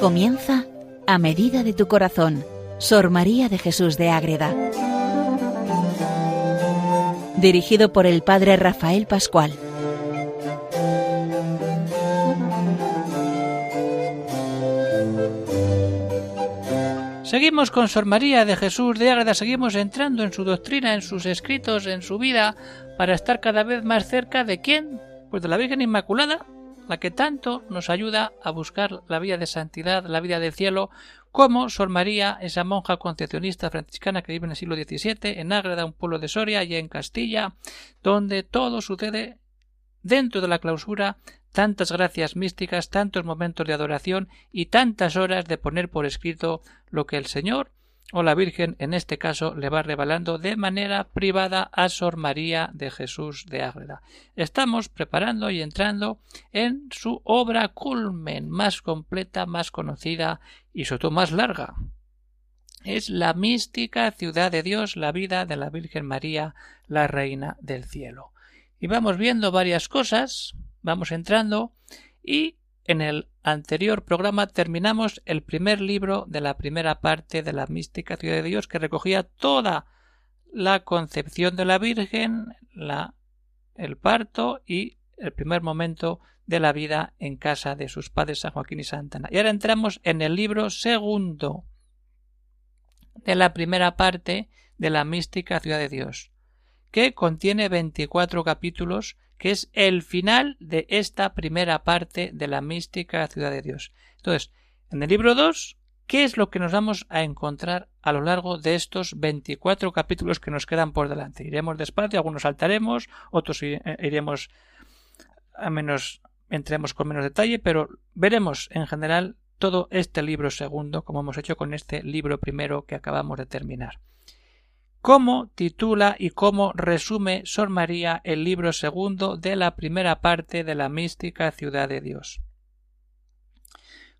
Comienza a medida de tu corazón, Sor María de Jesús de Ágreda. Dirigido por el Padre Rafael Pascual. Seguimos con Sor María de Jesús de Ágreda, seguimos entrando en su doctrina, en sus escritos, en su vida, para estar cada vez más cerca de quién? Pues de la Virgen Inmaculada, la que tanto nos ayuda a buscar la vida de santidad, la vida del cielo, como Sor María, esa monja concepcionista franciscana que vive en el siglo XVII, en Ágreda, un pueblo de Soria, y en Castilla, donde todo sucede dentro de la clausura tantas gracias místicas, tantos momentos de adoración y tantas horas de poner por escrito lo que el Señor o la Virgen en este caso le va revelando de manera privada a Sor María de Jesús de Ágreda. Estamos preparando y entrando en su obra culmen más completa, más conocida y sobre todo más larga. Es la mística ciudad de Dios, la vida de la Virgen María, la Reina del Cielo. Y vamos viendo varias cosas, vamos entrando y en el anterior programa terminamos el primer libro de la primera parte de la mística ciudad de Dios que recogía toda la concepción de la Virgen, el parto y el primer momento de la vida en casa de sus padres San Joaquín y Santana. Y ahora entramos en el libro segundo de la primera parte de la mística ciudad de Dios, que contiene 24 capítulos que es el final de esta primera parte de la mística ciudad de Dios. Entonces, en el libro 2, ¿qué es lo que nos vamos a encontrar a lo largo de estos 24 capítulos que nos quedan por delante? Iremos despacio, algunos saltaremos, otros eh, iremos a menos entremos con menos detalle, pero veremos en general todo este libro segundo, como hemos hecho con este libro primero que acabamos de terminar cómo titula y cómo resume Sor María el libro segundo de la primera parte de la mística ciudad de Dios.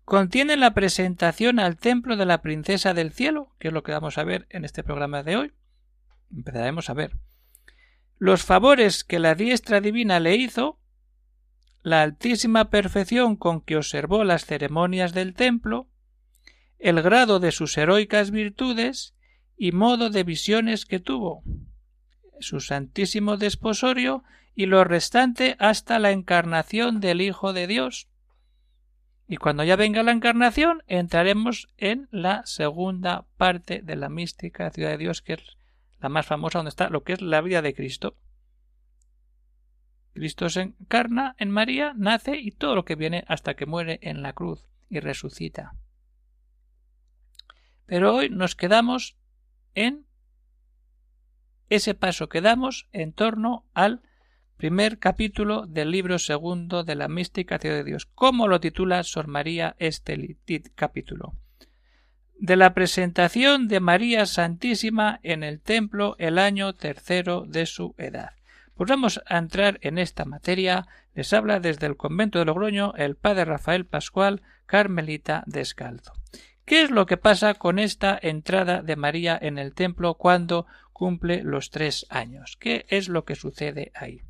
Contiene la presentación al templo de la princesa del cielo, que es lo que vamos a ver en este programa de hoy. Empezaremos a ver. Los favores que la diestra divina le hizo, la altísima perfección con que observó las ceremonias del templo, el grado de sus heroicas virtudes y modo de visiones que tuvo, su santísimo desposorio y lo restante hasta la encarnación del Hijo de Dios. Y cuando ya venga la encarnación, entraremos en la segunda parte de la mística ciudad de Dios, que es la más famosa, donde está lo que es la vida de Cristo. Cristo se encarna en María, nace y todo lo que viene hasta que muere en la cruz y resucita. Pero hoy nos quedamos en ese paso que damos en torno al primer capítulo del libro segundo de la mística de Dios. ¿Cómo lo titula Sor María este capítulo? De la presentación de María Santísima en el templo el año tercero de su edad. Pues vamos a entrar en esta materia. Les habla desde el convento de Logroño el padre Rafael Pascual, Carmelita Descalzo. ¿Qué es lo que pasa con esta entrada de María en el templo cuando cumple los tres años? ¿Qué es lo que sucede ahí?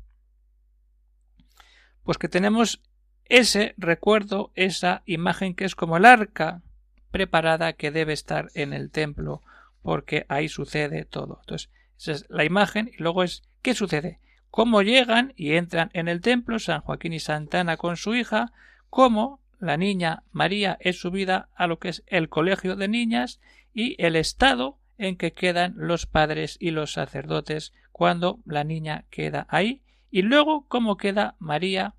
Pues que tenemos ese recuerdo, esa imagen que es como el arca preparada que debe estar en el templo, porque ahí sucede todo. Entonces, esa es la imagen y luego es ¿qué sucede? Cómo llegan y entran en el templo San Joaquín y Santana con su hija, cómo la niña María es subida a lo que es el colegio de niñas y el estado en que quedan los padres y los sacerdotes cuando la niña queda ahí y luego cómo queda María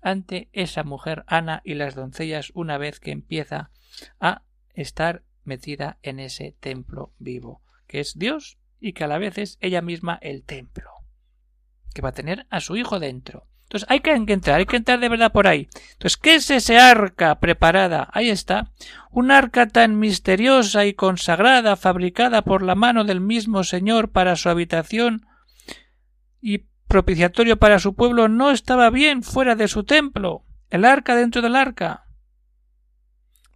ante esa mujer Ana y las doncellas una vez que empieza a estar metida en ese templo vivo, que es Dios y que a la vez es ella misma el templo, que va a tener a su hijo dentro. Entonces hay que entrar, hay que entrar de verdad por ahí. Entonces, ¿qué es ese arca preparada? Ahí está. Un arca tan misteriosa y consagrada, fabricada por la mano del mismo Señor para su habitación y propiciatorio para su pueblo, no estaba bien fuera de su templo. El arca dentro del arca,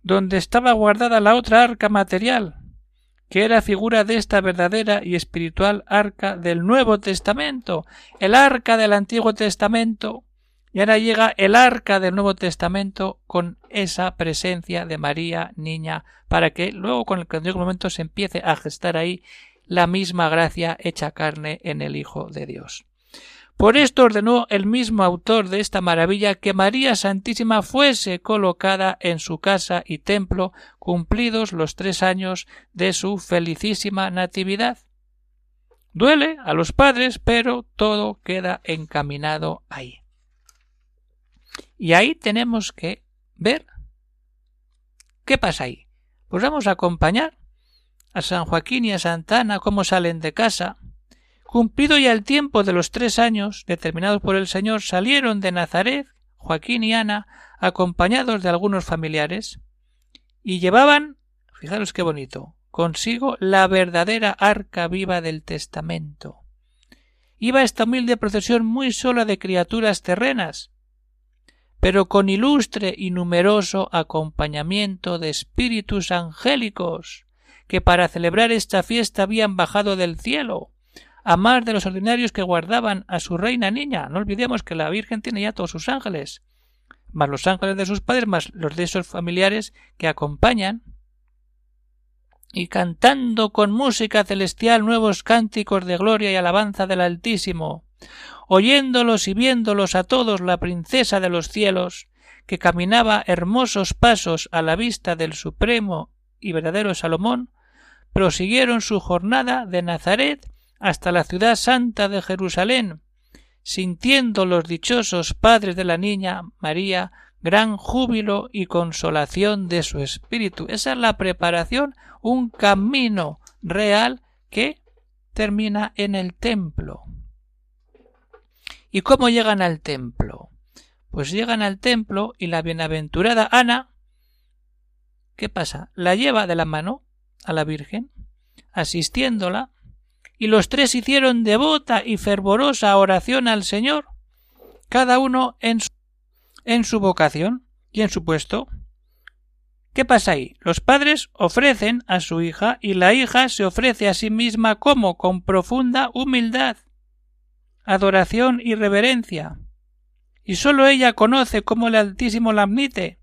donde estaba guardada la otra arca material, que era figura de esta verdadera y espiritual arca del Nuevo Testamento, el arca del Antiguo Testamento, Y ahora llega el arca del Nuevo Testamento con esa presencia de María, niña, para que luego con el momento se empiece a gestar ahí la misma gracia hecha carne en el Hijo de Dios. Por esto ordenó el mismo autor de esta maravilla que María Santísima fuese colocada en su casa y templo cumplidos los tres años de su felicísima natividad. Duele a los padres, pero todo queda encaminado ahí. Y ahí tenemos que ver qué pasa ahí. Pues vamos a acompañar a San Joaquín y a Santa Ana cómo salen de casa. Cumplido ya el tiempo de los tres años determinados por el Señor, salieron de Nazaret Joaquín y Ana acompañados de algunos familiares y llevaban, fijaros qué bonito, consigo la verdadera arca viva del testamento. Iba esta humilde procesión muy sola de criaturas terrenas, pero con ilustre y numeroso acompañamiento de espíritus angélicos, que para celebrar esta fiesta habían bajado del cielo, a más de los ordinarios que guardaban a su reina niña. No olvidemos que la Virgen tiene ya todos sus ángeles, más los ángeles de sus padres, más los de esos familiares que acompañan, y cantando con música celestial nuevos cánticos de gloria y alabanza del Altísimo, oyéndolos y viéndolos a todos la princesa de los cielos, que caminaba hermosos pasos a la vista del supremo y verdadero Salomón, prosiguieron su jornada de Nazaret hasta la ciudad santa de Jerusalén, sintiendo los dichosos padres de la niña María gran júbilo y consolación de su espíritu. Esa es la preparación, un camino real que termina en el templo. ¿Y cómo llegan al templo? Pues llegan al templo y la bienaventurada Ana, ¿qué pasa? La lleva de la mano a la Virgen, asistiéndola, y los tres hicieron devota y fervorosa oración al Señor, cada uno en su, vocación y en su puesto. ¿Qué pasa ahí? Los padres ofrecen a su hija y la hija se ofrece a sí misma como con profunda humildad adoración y reverencia, y sólo ella conoce cómo el Altísimo la admite.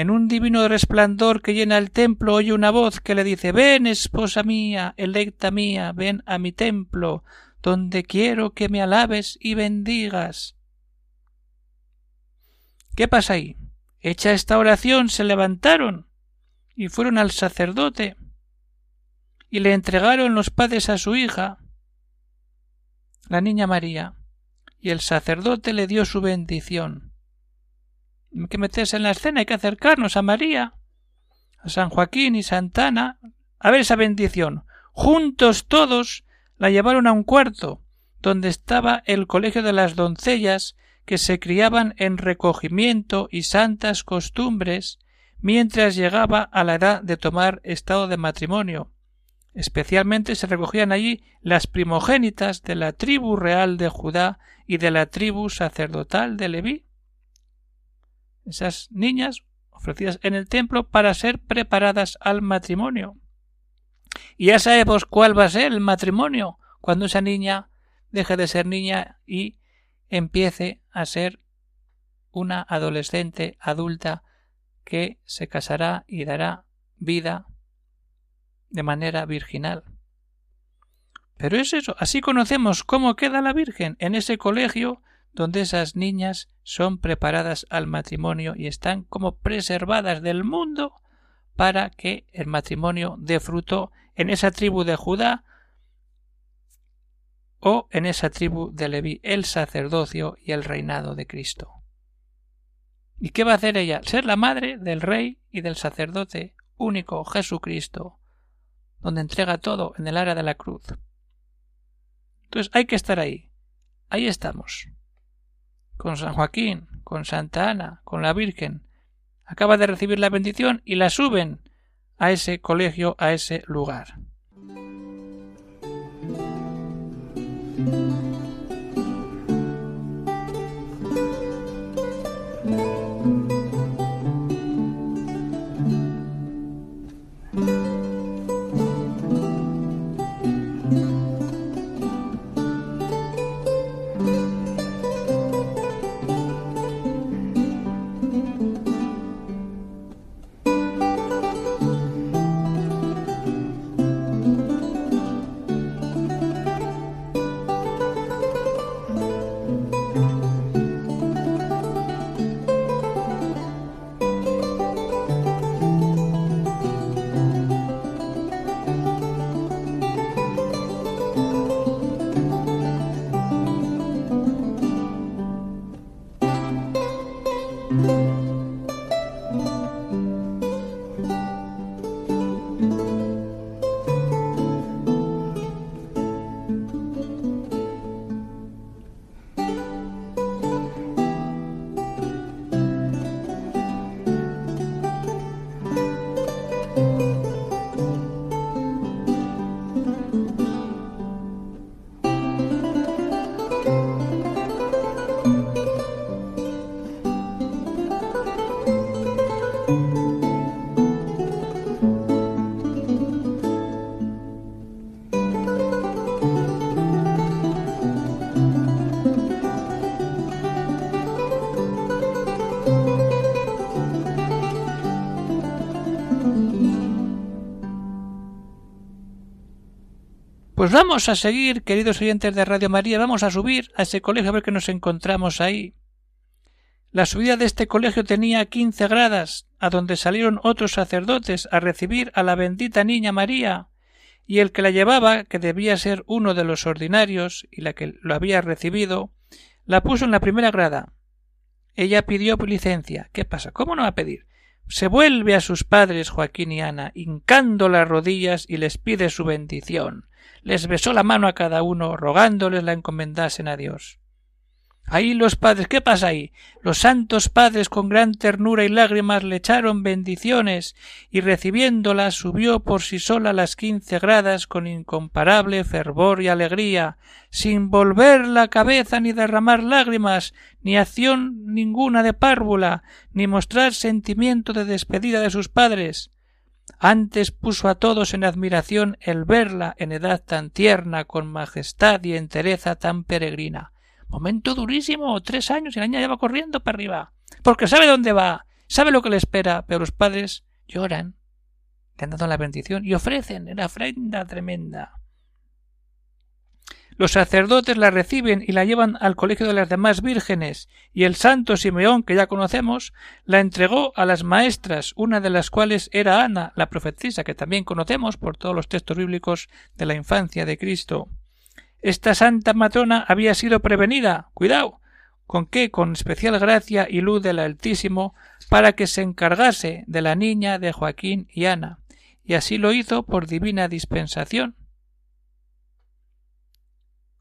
En un divino resplandor que llena el templo oye una voz que le dice Ven, esposa mía, electa mía, ven a mi templo, donde quiero que me alabes y bendigas. ¿Qué pasa ahí? Hecha esta oración se levantaron y fueron al sacerdote y le entregaron los padres a su hija la niña María, y el sacerdote le dio su bendición. Que meterse en la escena, hay que acercarnos a María, a San Joaquín y Santana, a ver esa bendición. Juntos todos la llevaron a un cuarto, donde estaba el colegio de las doncellas que se criaban en recogimiento y santas costumbres mientras llegaba a la edad de tomar estado de matrimonio, Especialmente se recogían allí las primogénitas de la tribu real de Judá y de la tribu sacerdotal de Leví. Esas niñas ofrecidas en el templo para ser preparadas al matrimonio. Y ya sabemos cuál va a ser el matrimonio cuando esa niña deje de ser niña y empiece a ser una adolescente adulta que se casará y dará vida de manera virginal. Pero es eso, así conocemos cómo queda la Virgen en ese colegio donde esas niñas son preparadas al matrimonio y están como preservadas del mundo para que el matrimonio dé fruto en esa tribu de Judá o en esa tribu de Leví, el sacerdocio y el reinado de Cristo. ¿Y qué va a hacer ella? Ser la madre del rey y del sacerdote único Jesucristo, donde entrega todo en el área de la cruz. Entonces hay que estar ahí. Ahí estamos. Con San Joaquín, con Santa Ana, con la Virgen. Acaba de recibir la bendición y la suben a ese colegio, a ese lugar. 嗯。Pues vamos a seguir, queridos oyentes de Radio María, vamos a subir a ese colegio a ver qué nos encontramos ahí. La subida de este colegio tenía quince gradas, a donde salieron otros sacerdotes a recibir a la bendita niña María, y el que la llevaba, que debía ser uno de los ordinarios, y la que lo había recibido, la puso en la primera grada. Ella pidió licencia. ¿Qué pasa? ¿Cómo no va a pedir? Se vuelve a sus padres Joaquín y Ana, hincando las rodillas y les pide su bendición. Les besó la mano a cada uno, rogándoles la encomendasen a Dios. Ahí los padres, ¿qué pasa ahí? Los santos padres con gran ternura y lágrimas le echaron bendiciones y recibiéndolas subió por sí sola las quince gradas con incomparable fervor y alegría, sin volver la cabeza ni derramar lágrimas, ni acción ninguna de párvula, ni mostrar sentimiento de despedida de sus padres. Antes puso a todos en admiración el verla en edad tan tierna, con majestad y entereza tan peregrina Momento durísimo, tres años y la niña ya va corriendo para arriba. Porque sabe dónde va, sabe lo que le espera, pero los padres lloran, le han dado la bendición y ofrecen una ofrenda tremenda. Los sacerdotes la reciben y la llevan al colegio de las demás vírgenes, y el santo Simeón, que ya conocemos, la entregó a las maestras, una de las cuales era Ana, la profetisa, que también conocemos por todos los textos bíblicos de la infancia de Cristo. Esta santa matrona había sido prevenida. Cuidado. ¿Con qué? Con especial gracia y luz del Altísimo para que se encargase de la niña de Joaquín y Ana. Y así lo hizo por divina dispensación.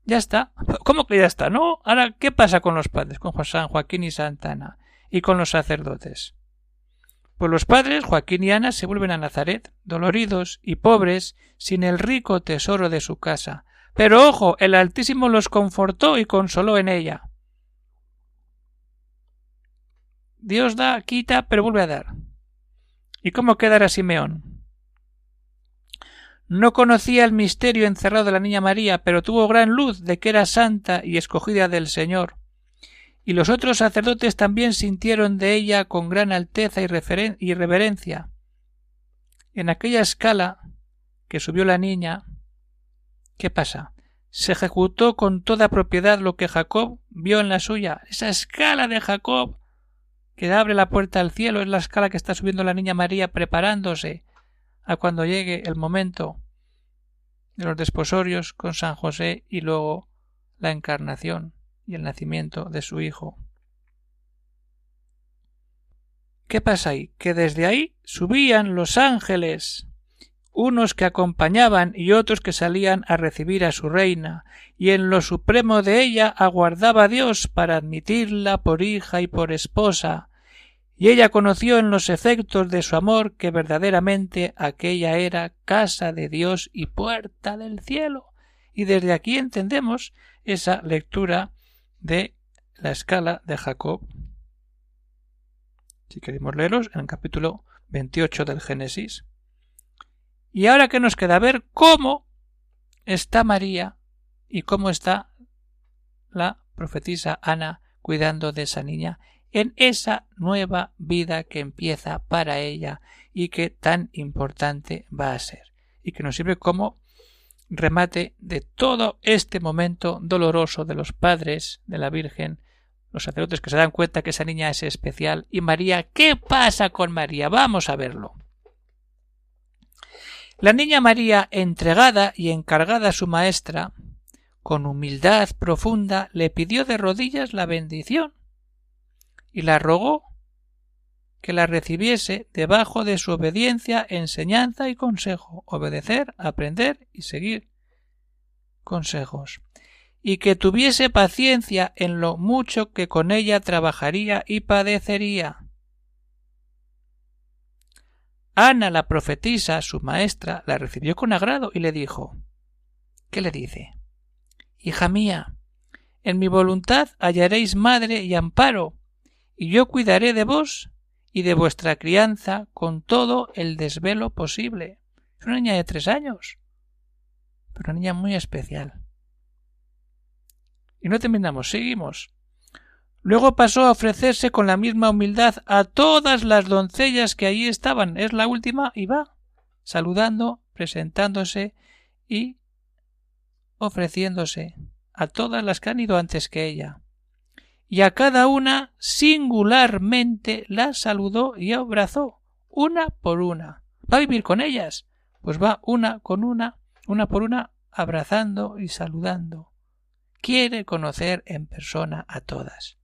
Ya está. ¿Cómo que ya está? No. Ahora, ¿qué pasa con los padres? Con San Joaquín y Santa Ana. Y con los sacerdotes. Pues los padres, Joaquín y Ana, se vuelven a Nazaret, doloridos y pobres, sin el rico tesoro de su casa, pero ojo, el Altísimo los confortó y consoló en ella. Dios da, quita, pero vuelve a dar. ¿Y cómo quedará Simeón? No conocía el misterio encerrado de la niña María, pero tuvo gran luz de que era santa y escogida del Señor. Y los otros sacerdotes también sintieron de ella con gran alteza y, y reverencia. En aquella escala que subió la niña, ¿Qué pasa? Se ejecutó con toda propiedad lo que Jacob vio en la suya. Esa escala de Jacob que abre la puerta al cielo es la escala que está subiendo la niña María preparándose a cuando llegue el momento de los desposorios con San José y luego la encarnación y el nacimiento de su hijo. ¿Qué pasa ahí? Que desde ahí subían los ángeles unos que acompañaban y otros que salían a recibir a su reina, y en lo supremo de ella aguardaba Dios para admitirla por hija y por esposa, y ella conoció en los efectos de su amor que verdaderamente aquella era casa de Dios y puerta del cielo. Y desde aquí entendemos esa lectura de la escala de Jacob. Si queremos leerlos en el capítulo 28 del Génesis. Y ahora que nos queda ver cómo está María y cómo está la profetisa Ana cuidando de esa niña en esa nueva vida que empieza para ella y que tan importante va a ser y que nos sirve como remate de todo este momento doloroso de los padres de la Virgen, los sacerdotes que se dan cuenta que esa niña es especial y María, ¿qué pasa con María? Vamos a verlo. La niña María, entregada y encargada a su maestra, con humildad profunda le pidió de rodillas la bendición y la rogó que la recibiese debajo de su obediencia, enseñanza y consejo, obedecer, aprender y seguir consejos, y que tuviese paciencia en lo mucho que con ella trabajaría y padecería, Ana, la profetisa, su maestra, la recibió con agrado y le dijo ¿Qué le dice? Hija mía, en mi voluntad hallaréis madre y amparo, y yo cuidaré de vos y de vuestra crianza con todo el desvelo posible. Es una niña de tres años, pero una niña muy especial. Y no terminamos, seguimos. Luego pasó a ofrecerse con la misma humildad a todas las doncellas que allí estaban. Es la última y va saludando, presentándose y ofreciéndose a todas las que han ido antes que ella, y a cada una singularmente la saludó y abrazó, una por una. ¿Va a vivir con ellas? Pues va una con una, una por una, abrazando y saludando. Quiere conocer en persona a todas.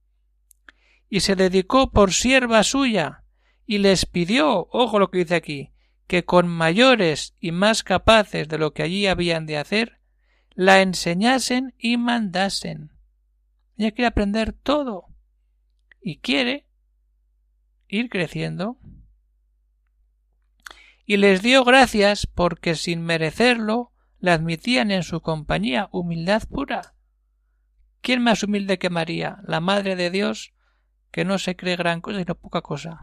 Y se dedicó por sierva suya, y les pidió, ojo lo que dice aquí, que con mayores y más capaces de lo que allí habían de hacer, la enseñasen y mandasen. Ella quiere aprender todo y quiere ir creciendo. Y les dio gracias porque sin merecerlo la admitían en su compañía humildad pura. ¿Quién más humilde que María, la Madre de Dios, que no se cree gran cosa sino poca cosa?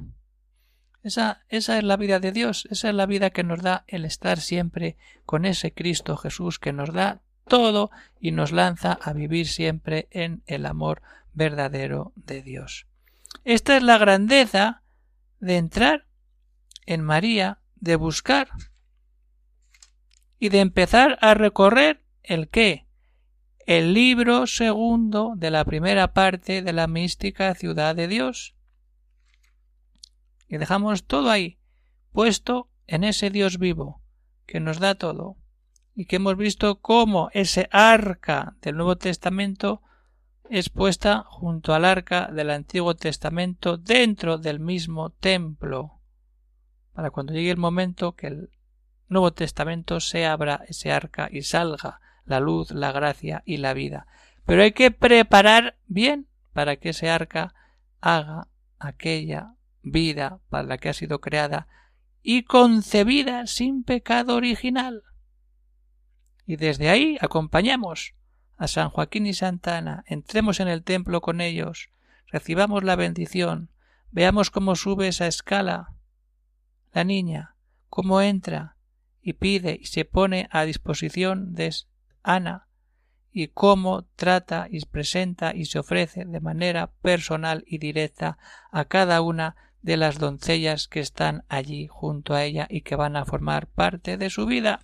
Esa, esa es la vida de Dios, esa es la vida que nos da el estar siempre con ese Cristo Jesús que nos da todo y nos lanza a vivir siempre en el amor verdadero de Dios. Esta es la grandeza de entrar en María, de buscar y de empezar a recorrer el qué? El libro segundo de la primera parte de la mística ciudad de Dios y dejamos todo ahí, puesto en ese Dios vivo, que nos da todo, y que hemos visto cómo ese arca del Nuevo Testamento es puesta junto al arca del Antiguo Testamento dentro del mismo templo, para cuando llegue el momento que el Nuevo Testamento se abra ese arca y salga la luz, la gracia y la vida. Pero hay que preparar bien para que ese arca haga aquella vida para la que ha sido creada y concebida sin pecado original. Y desde ahí acompañamos a San Joaquín y Santa Ana, entremos en el templo con ellos, recibamos la bendición, veamos cómo sube esa escala la niña, cómo entra y pide y se pone a disposición de Ana, y cómo trata y presenta y se ofrece de manera personal y directa a cada una de las doncellas que están allí junto a ella y que van a formar parte de su vida.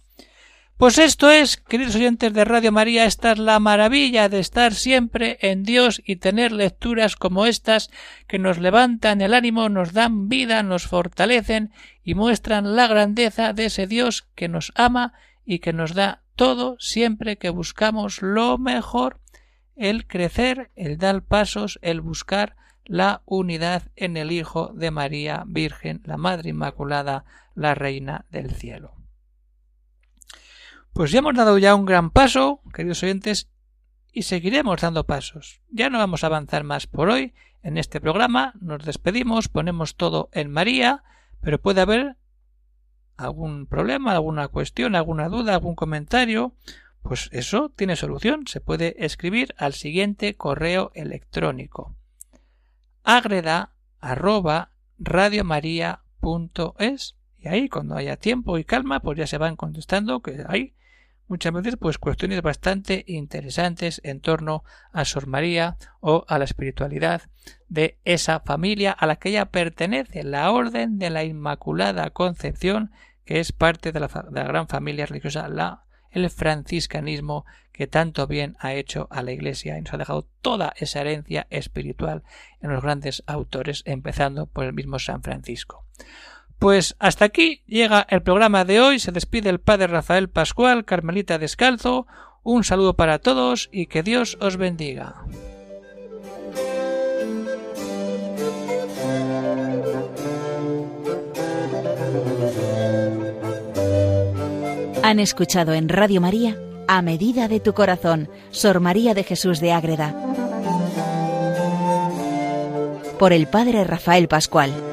Pues esto es, queridos oyentes de Radio María, esta es la maravilla de estar siempre en Dios y tener lecturas como estas que nos levantan el ánimo, nos dan vida, nos fortalecen y muestran la grandeza de ese Dios que nos ama y que nos da todo siempre que buscamos lo mejor, el crecer, el dar pasos, el buscar la unidad en el Hijo de María Virgen, la Madre Inmaculada, la Reina del Cielo. Pues ya hemos dado ya un gran paso, queridos oyentes, y seguiremos dando pasos. Ya no vamos a avanzar más por hoy en este programa, nos despedimos, ponemos todo en María, pero puede haber algún problema, alguna cuestión, alguna duda, algún comentario, pues eso tiene solución, se puede escribir al siguiente correo electrónico. Agreda y ahí cuando haya tiempo y calma pues ya se van contestando que hay muchas veces pues cuestiones bastante interesantes en torno a Sor María o a la espiritualidad de esa familia a la que ella pertenece, la Orden de la Inmaculada Concepción, que es parte de la, de la gran familia religiosa, la el franciscanismo que tanto bien ha hecho a la Iglesia y nos ha dejado toda esa herencia espiritual en los grandes autores, empezando por el mismo San Francisco. Pues hasta aquí llega el programa de hoy. Se despide el Padre Rafael Pascual, Carmelita Descalzo. Un saludo para todos y que Dios os bendiga. Han escuchado en Radio María A Medida de tu Corazón, Sor María de Jesús de Ágreda, por el Padre Rafael Pascual.